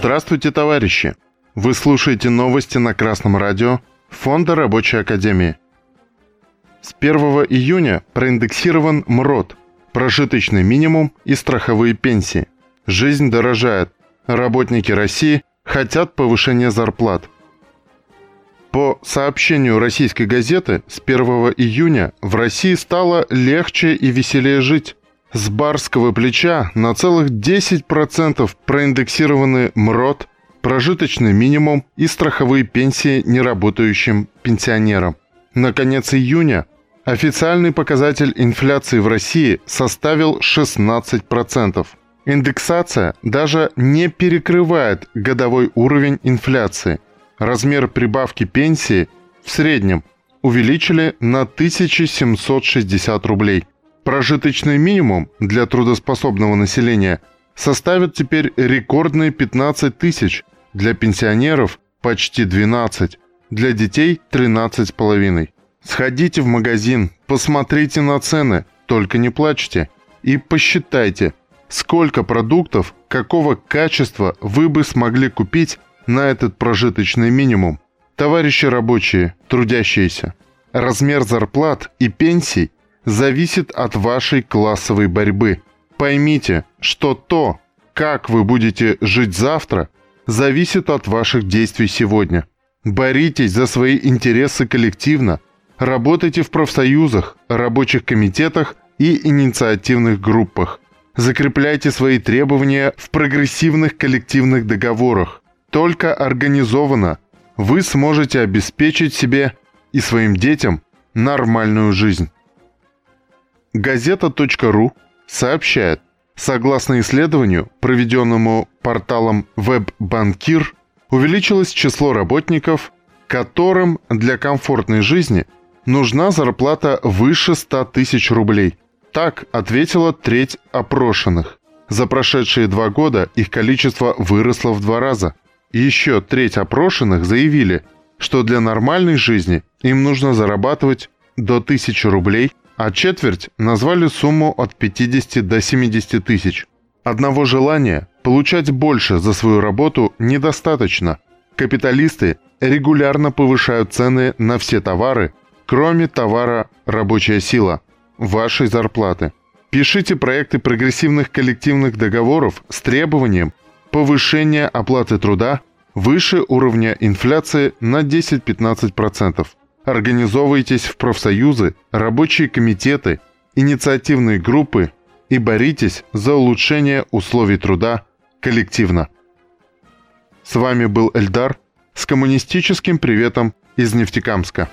Здравствуйте, товарищи! Вы слушаете новости на Красном радио Фонда Рабочей Академии. С 1 июня проиндексирован МРОД, прожиточный минимум и страховые пенсии. Жизнь дорожает. Работники России хотят повышения зарплат. По сообщению российской газеты, с 1 июня в России стало легче и веселее жить. С барского плеча на целых 10% проиндексированы МРОД, прожиточный минимум и страховые пенсии неработающим пенсионерам. На конец июня официальный показатель инфляции в России составил 16%. Индексация даже не перекрывает годовой уровень инфляции. Размер прибавки пенсии в среднем увеличили на 1760 рублей. Прожиточный минимум для трудоспособного населения составит теперь рекордные 15 тысяч, для пенсионеров почти 12, для детей 13,5. Сходите в магазин, посмотрите на цены, только не плачьте, и посчитайте, сколько продуктов, какого качества вы бы смогли купить на этот прожиточный минимум. Товарищи рабочие, трудящиеся, размер зарплат и пенсий зависит от вашей классовой борьбы. Поймите, что то, как вы будете жить завтра, зависит от ваших действий сегодня. Боритесь за свои интересы коллективно, работайте в профсоюзах, рабочих комитетах и инициативных группах. Закрепляйте свои требования в прогрессивных коллективных договорах. Только организованно вы сможете обеспечить себе и своим детям нормальную жизнь. Газета.ру сообщает, согласно исследованию, проведенному порталом WebBankir, увеличилось число работников, которым для комфортной жизни нужна зарплата выше 100 тысяч рублей. Так ответила треть опрошенных. За прошедшие два года их количество выросло в два раза. Еще треть опрошенных заявили, что для нормальной жизни им нужно зарабатывать до 1000 рублей а четверть назвали сумму от 50 до 70 тысяч. Одного желания получать больше за свою работу недостаточно. Капиталисты регулярно повышают цены на все товары, кроме товара «рабочая сила» – вашей зарплаты. Пишите проекты прогрессивных коллективных договоров с требованием повышения оплаты труда выше уровня инфляции на 10-15%. Организовывайтесь в профсоюзы, рабочие комитеты, инициативные группы и боритесь за улучшение условий труда коллективно. С вами был Эльдар с коммунистическим приветом из Нефтекамска.